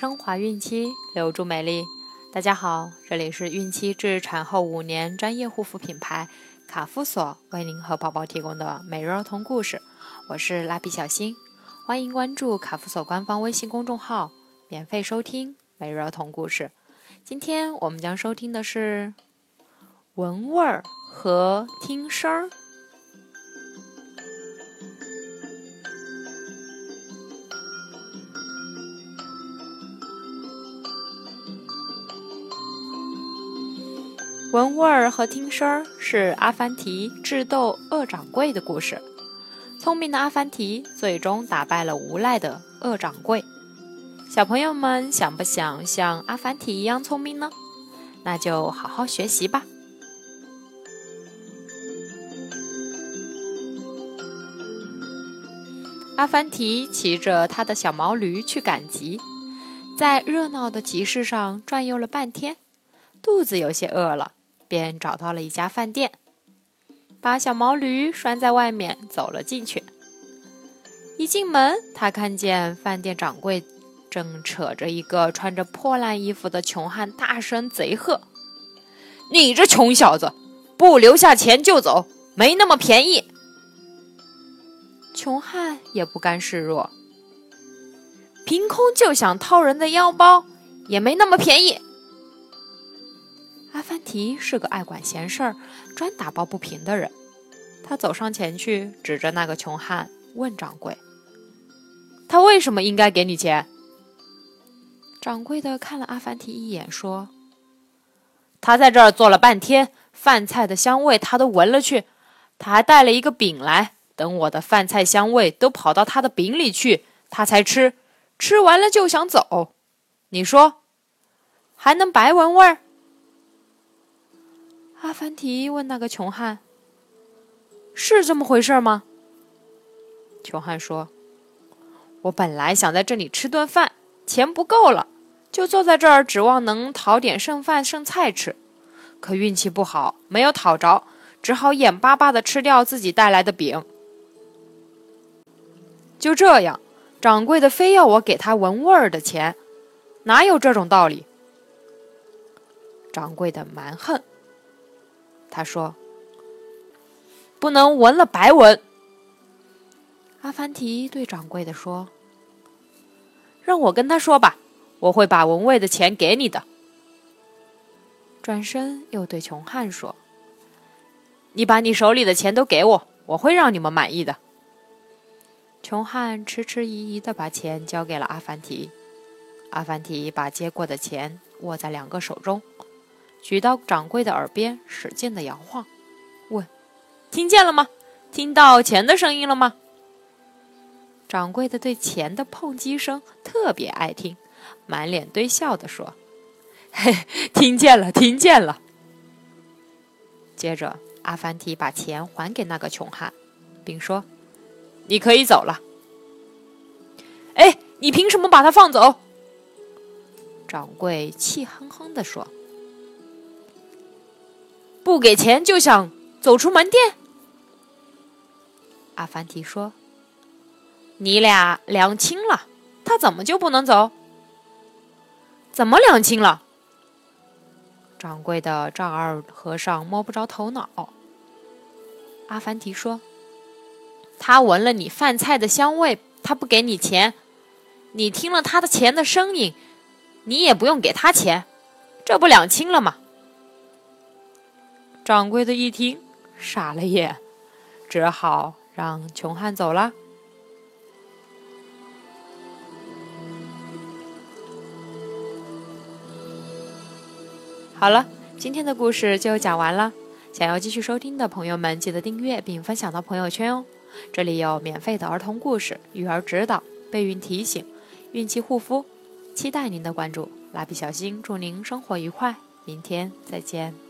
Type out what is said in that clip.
升华孕期，留住美丽。大家好，这里是孕期至产后五年专业护肤品牌卡夫索为您和宝宝提供的每日儿童故事。我是蜡笔小新，欢迎关注卡夫索官方微信公众号，免费收听每日儿童故事。今天我们将收听的是闻味儿和听声儿。闻味儿和听声儿是阿凡提智斗恶掌柜的故事。聪明的阿凡提最终打败了无赖的恶掌柜。小朋友们想不想像阿凡提一样聪明呢？那就好好学习吧。阿凡提骑着他的小毛驴去赶集，在热闹的集市上转悠了半天，肚子有些饿了。便找到了一家饭店，把小毛驴拴在外面，走了进去。一进门，他看见饭店掌柜正扯着一个穿着破烂衣服的穷汉，大声贼喝：“你这穷小子，不留下钱就走，没那么便宜！”穷汉也不甘示弱，凭空就想掏人的腰包，也没那么便宜。阿凡提是个爱管闲事儿、专打抱不平的人。他走上前去，指着那个穷汉问掌柜：“他为什么应该给你钱？”掌柜的看了阿凡提一眼，说：“他在这儿坐了半天，饭菜的香味他都闻了去。他还带了一个饼来，等我的饭菜香味都跑到他的饼里去，他才吃。吃完了就想走。你说，还能白闻味儿？”阿凡提问那个穷汉：“是这么回事吗？”穷汉说：“我本来想在这里吃顿饭，钱不够了，就坐在这儿指望能讨点剩饭剩菜吃。可运气不好，没有讨着，只好眼巴巴的吃掉自己带来的饼。就这样，掌柜的非要我给他闻味儿的钱，哪有这种道理？”掌柜的蛮横。他说：“不能闻了白闻。”阿凡提对掌柜的说：“让我跟他说吧，我会把闻味的钱给你的。”转身又对穷汉说：“你把你手里的钱都给我，我会让你们满意的。”穷汉迟迟疑疑的把钱交给了阿凡提，阿凡提把接过的钱握在两个手中。举到掌柜的耳边，使劲的摇晃，问：“听见了吗？听到钱的声音了吗？”掌柜的对钱的碰击声特别爱听，满脸堆笑的说：“嘿，听见了，听见了。”接着，阿凡提把钱还给那个穷汉，并说：“你可以走了。”哎，你凭什么把他放走？掌柜气哼哼的说。不给钱就想走出门店？阿凡提说：“你俩两清了，他怎么就不能走？怎么两清了？”掌柜的丈二和尚摸不着头脑。阿凡提说：“他闻了你饭菜的香味，他不给你钱；你听了他的钱的声音，你也不用给他钱，这不两清了吗？”掌柜的一听，傻了眼，只好让穷汉走了。好了，今天的故事就讲完了。想要继续收听的朋友们，记得订阅并分享到朋友圈哦。这里有免费的儿童故事、育儿指导、备孕提醒、孕期护肤，期待您的关注。蜡笔小新祝您生活愉快，明天再见。